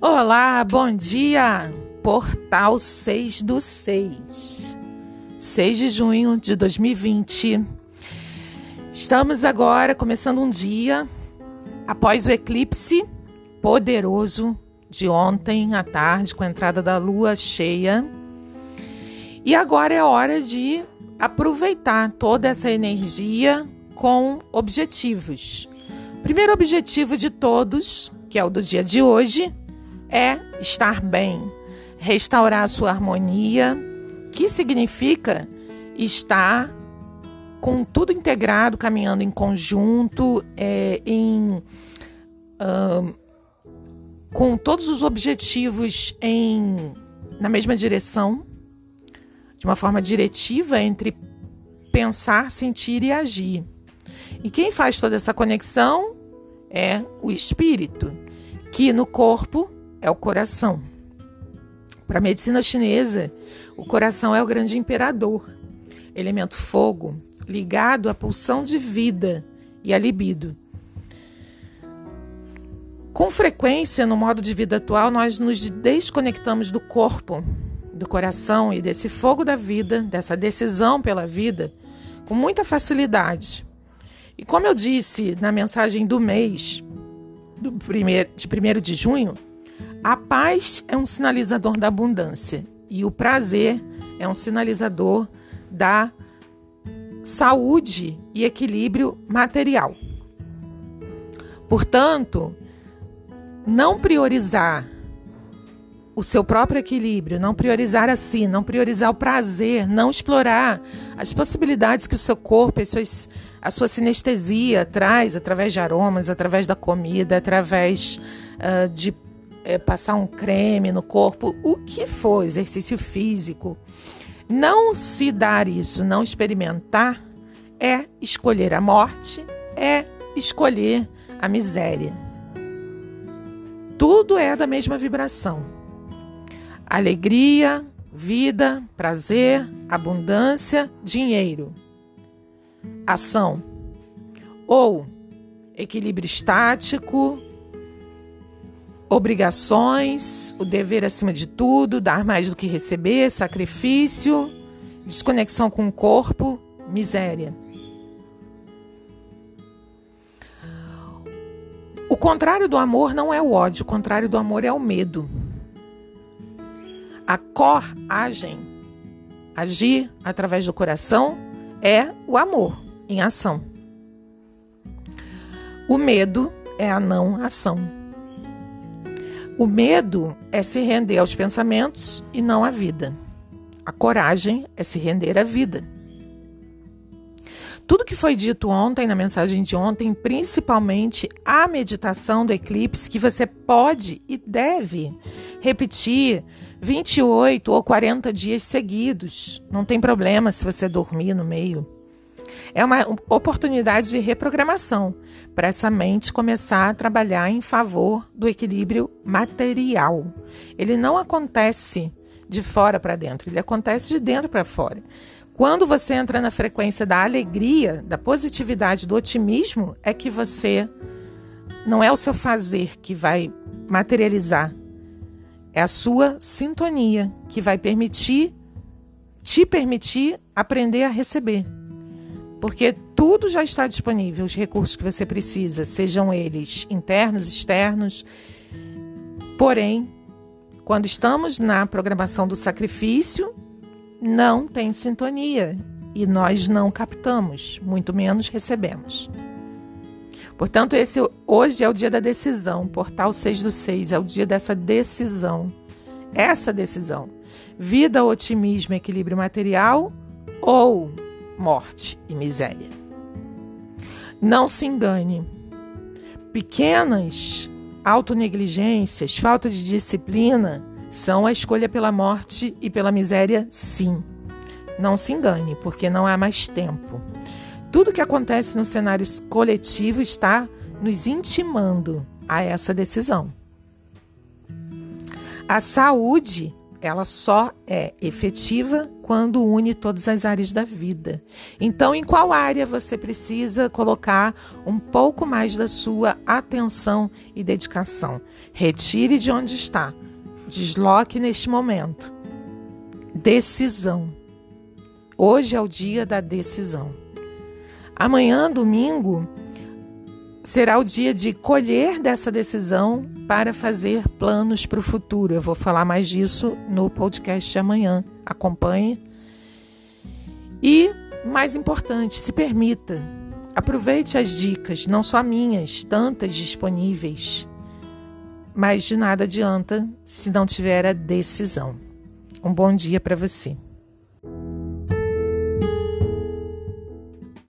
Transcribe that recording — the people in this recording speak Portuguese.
Olá, bom dia! Portal 6 do 6, 6 de junho de 2020. Estamos agora começando um dia após o eclipse poderoso de ontem à tarde, com a entrada da lua cheia. E agora é hora de aproveitar toda essa energia com objetivos. Primeiro objetivo de todos, que é o do dia de hoje, é estar bem, restaurar a sua harmonia, que significa estar com tudo integrado, caminhando em conjunto, é, em, uh, com todos os objetivos em, na mesma direção, de uma forma diretiva entre pensar, sentir e agir. E quem faz toda essa conexão é o espírito, que no corpo é o coração. Para a medicina chinesa, o coração é o grande imperador, elemento fogo, ligado à pulsão de vida e à libido. Com frequência, no modo de vida atual, nós nos desconectamos do corpo, do coração e desse fogo da vida, dessa decisão pela vida, com muita facilidade. E como eu disse na mensagem do mês, do primeiro, de 1 de junho, a paz é um sinalizador da abundância e o prazer é um sinalizador da saúde e equilíbrio material. Portanto, não priorizar o seu próprio equilíbrio, não priorizar assim, não priorizar o prazer, não explorar as possibilidades que o seu corpo, suas, a sua sinestesia traz através de aromas, através da comida, através uh, de é, passar um creme no corpo, o que for, exercício físico. Não se dar isso, não experimentar, é escolher a morte, é escolher a miséria. Tudo é da mesma vibração. Alegria, vida, prazer, abundância, dinheiro. Ação. Ou equilíbrio estático, obrigações, o dever acima de tudo, dar mais do que receber, sacrifício, desconexão com o corpo, miséria. O contrário do amor não é o ódio, o contrário do amor é o medo. A coragem, agir através do coração, é o amor em ação. O medo é a não ação. O medo é se render aos pensamentos e não à vida. A coragem é se render à vida. Tudo que foi dito ontem, na mensagem de ontem, principalmente a meditação do eclipse, que você pode e deve repetir 28 ou 40 dias seguidos. Não tem problema se você dormir no meio. É uma oportunidade de reprogramação para essa mente começar a trabalhar em favor do equilíbrio material. Ele não acontece de fora para dentro, ele acontece de dentro para fora. Quando você entra na frequência da alegria, da positividade, do otimismo, é que você não é o seu fazer que vai materializar, é a sua sintonia que vai permitir te permitir aprender a receber porque tudo já está disponível, os recursos que você precisa, sejam eles internos, externos. Porém, quando estamos na programação do sacrifício, não tem sintonia e nós não captamos, muito menos recebemos. Portanto, esse hoje é o dia da decisão. Portal 6 do 6 é o dia dessa decisão. Essa decisão. Vida, otimismo, equilíbrio material ou morte e miséria. Não se engane. Pequenas autonegligências, falta de disciplina são a escolha pela morte e pela miséria, sim. Não se engane, porque não há mais tempo. Tudo que acontece no cenário coletivo está nos intimando a essa decisão. A saúde, ela só é efetiva quando une todas as áreas da vida. Então, em qual área você precisa colocar um pouco mais da sua atenção e dedicação? Retire de onde está. Desloque neste momento. Decisão. Hoje é o dia da decisão. Amanhã, domingo, será o dia de colher dessa decisão para fazer planos para o futuro. Eu vou falar mais disso no podcast amanhã. Acompanhe. E, mais importante, se permita. Aproveite as dicas, não só minhas, tantas disponíveis. Mas de nada adianta se não tiver a decisão. Um bom dia para você.